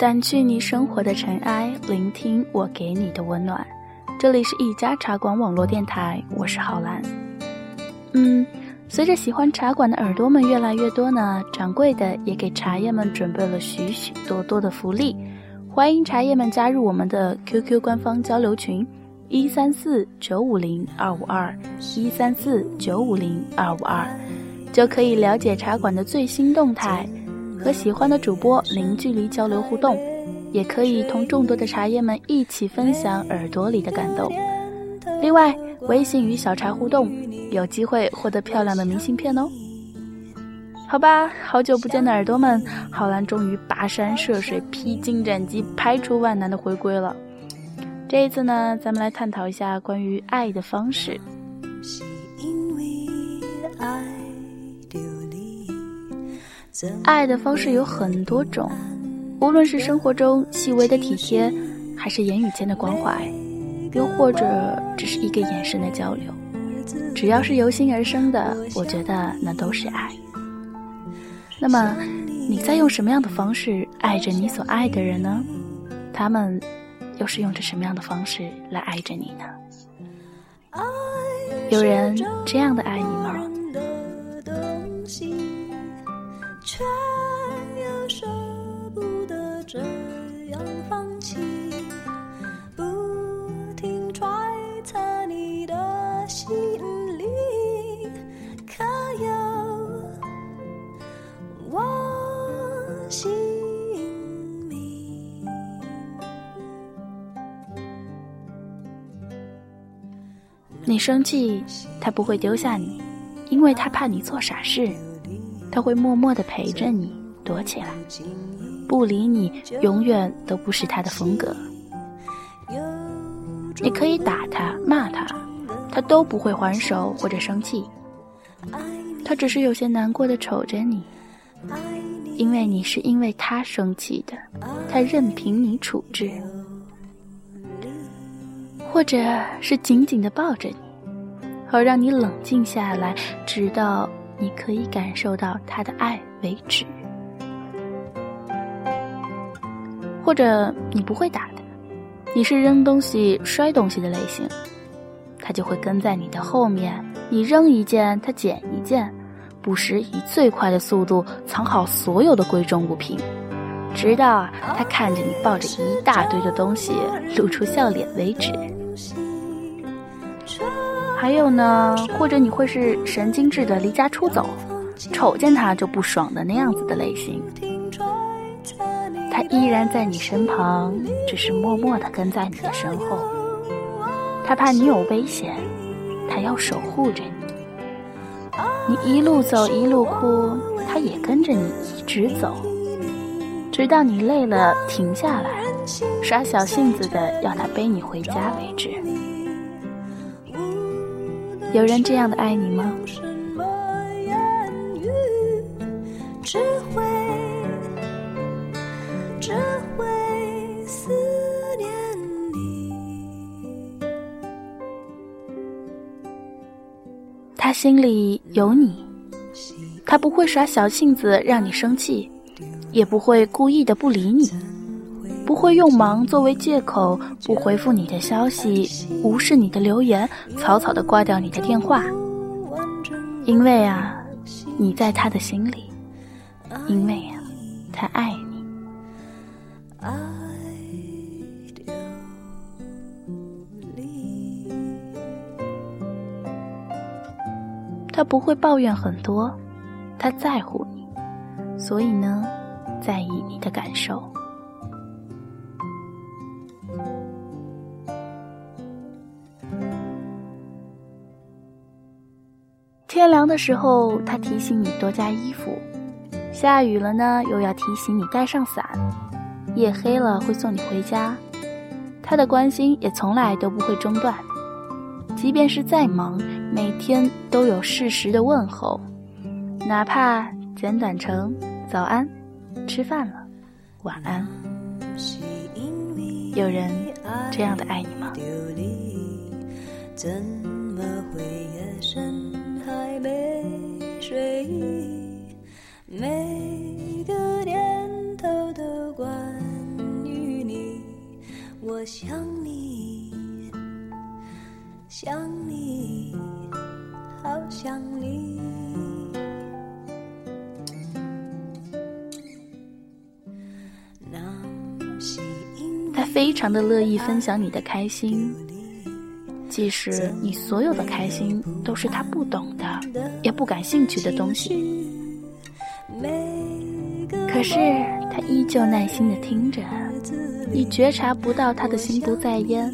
掸去你生活的尘埃，聆听我给你的温暖。这里是一家茶馆网络电台，我是浩兰。嗯，随着喜欢茶馆的耳朵们越来越多呢，掌柜的也给茶叶们准备了许许多多的福利，欢迎茶叶们加入我们的 QQ 官方交流群：一三四九五零二五二一三四九五零二五二，就可以了解茶馆的最新动态。和喜欢的主播零距离交流互动，也可以同众多的茶叶们一起分享耳朵里的感动。另外，微信与小茶互动，有机会获得漂亮的明信片哦。好吧，好久不见的耳朵们，浩兰终于跋山涉水、披荆斩棘、排除万难的回归了。这一次呢，咱们来探讨一下关于爱的方式。爱的方式有很多种，无论是生活中细微的体贴，还是言语间的关怀，又或者只是一个眼神的交流，只要是由心而生的，我觉得那都是爱。那么，你在用什么样的方式爱着你所爱的人呢？他们又是用着什么样的方式来爱着你呢？有人这样的爱你你生气，他不会丢下你，因为他怕你做傻事。他会默默地陪着你，躲起来，不理你，永远都不是他的风格。你可以打他、骂他，他都不会还手或者生气。他只是有些难过的瞅着你，因为你是因为他生气的，他任凭你处置，或者是紧紧地抱着你，好让你冷静下来，直到。你可以感受到他的爱为止，或者你不会打的，你是扔东西、摔东西的类型，他就会跟在你的后面，你扔一件，他捡一件，不时以最快的速度藏好所有的贵重物品，直到他看着你抱着一大堆的东西露出笑脸为止。还有呢，或者你会是神经质的离家出走，瞅见他就不爽的那样子的类型。他依然在你身旁，只是默默的跟在你的身后。他怕你有危险，他要守护着你。你一路走一路哭，他也跟着你一直走，直到你累了停下来，耍小性子的要他背你回家为止。有人这样的爱你吗？他心里有你，他不会耍小性子让你生气，也不会故意的不理你。不会用忙作为借口不回复你的消息，无视你的留言，草草的挂掉你的电话。因为啊，你在他的心里，因为啊，他爱你。他不会抱怨很多，他在乎你，所以呢，在意你的感受。天凉的时候，他提醒你多加衣服；下雨了呢，又要提醒你带上伞；夜黑了会送你回家。他的关心也从来都不会中断，即便是再忙，每天都有适时的问候，哪怕简短成早安、吃饭了、晚安。有人这样的爱你吗？每他非常的乐意分享你的开心，即使你所有的开心都是他不懂的，也不感兴趣的东西。可是他依旧耐心的听着，你觉察不到他的心不在焉。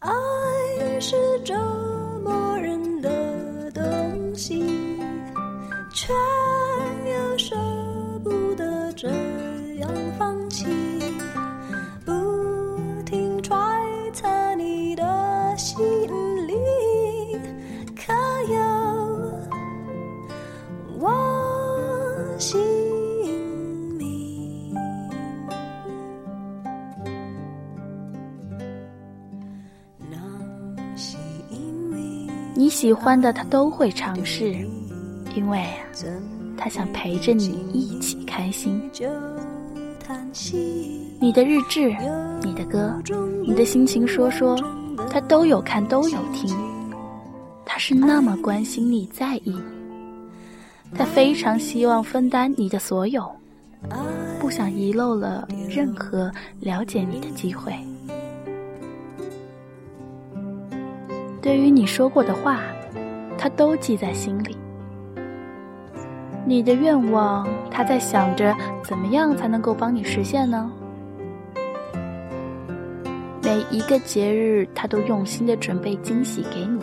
爱是种你喜欢的他都会尝试，因为他想陪着你一起开心。你的日志、你的歌、你的心情说说，他都有看都有听。他是那么关心你在意你，他非常希望分担你的所有，不想遗漏了任何了解你的机会。对于你说过的话，他都记在心里。你的愿望，他在想着怎么样才能够帮你实现呢？每一个节日，他都用心的准备惊喜给你，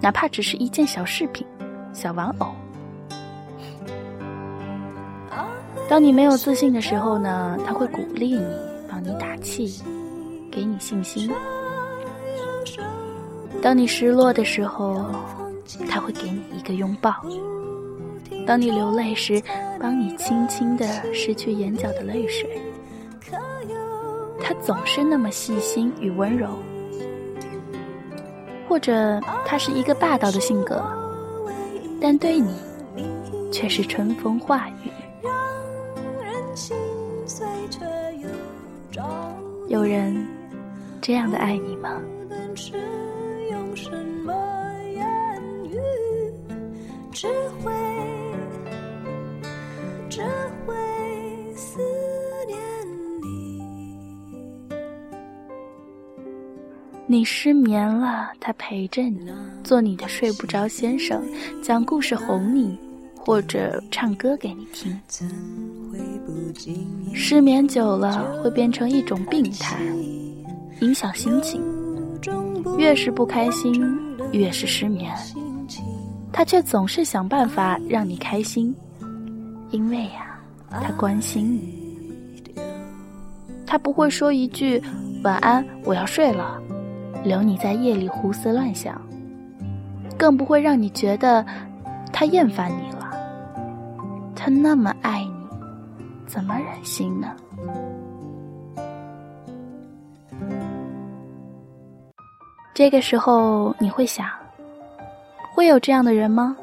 哪怕只是一件小饰品、小玩偶。当你没有自信的时候呢，他会鼓励你，帮你打气，给你信心。当你失落的时候，他会给你一个拥抱；当你流泪时，帮你轻轻的拭去眼角的泪水。他总是那么细心与温柔，或者他是一个霸道的性格，但对你却是春风化雨。有人这样的爱你吗？只会只会思念你。你失眠了，他陪着你，做你的睡不着先生，讲故事哄你，或者唱歌给你听。失眠久了会变成一种病态，影响心情，越是不开心，越是失眠。他却总是想办法让你开心，因为呀，他关心你。他不会说一句“晚安，我要睡了”，留你在夜里胡思乱想，更不会让你觉得他厌烦你了。他那么爱你，怎么忍心呢？这个时候，你会想。会有这样的人吗？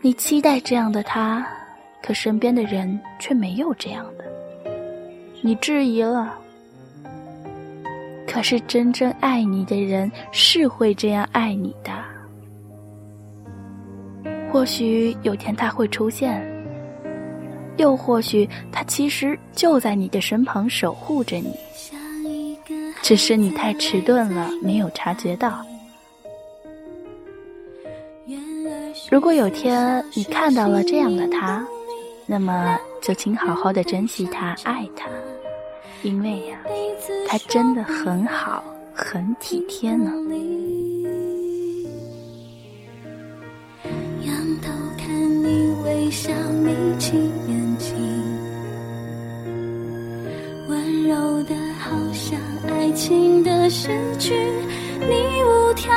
你期待这样的他，可身边的人却没有这样的。你质疑了，可是真正爱你的人是会这样爱你的。或许有天他会出现，又或许他其实就在你的身旁守护着你，只是你太迟钝了，没有察觉到。如果有天你看到了这样的他，那么就请好好的珍惜他，爱他，因为呀，他真的很好，很体贴呢。仰头看你微笑，眯起眼睛，的好像爱情的诗句，你无条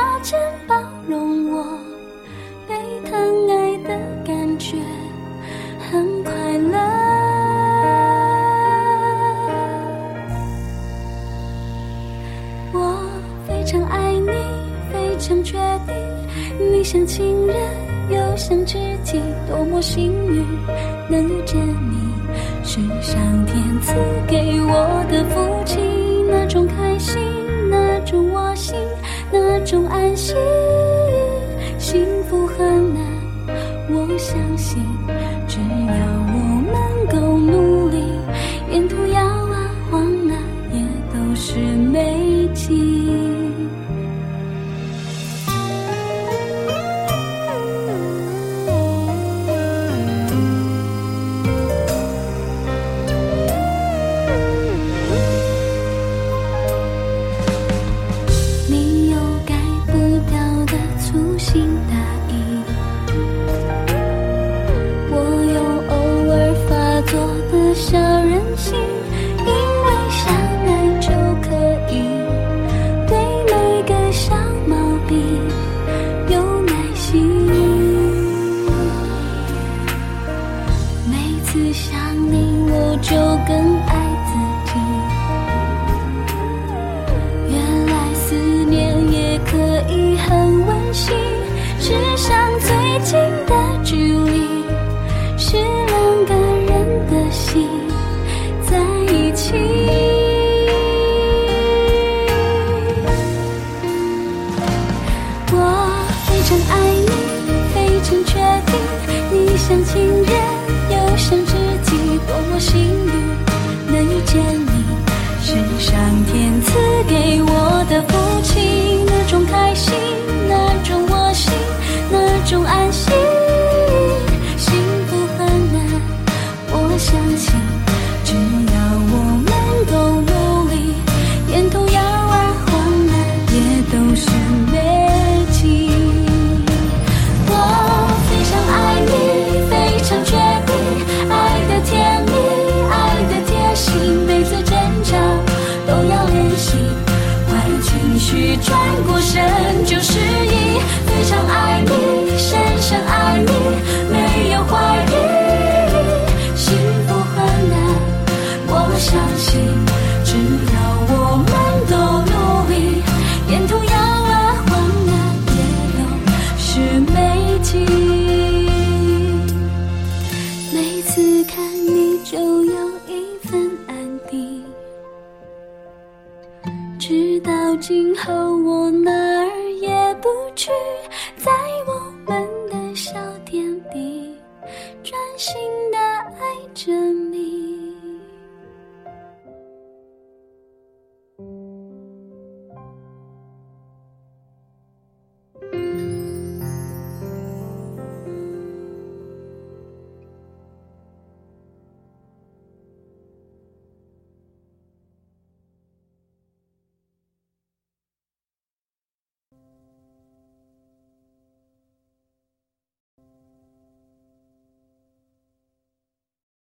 想你我就更爱自己。原来思念也可以很温馨只想最近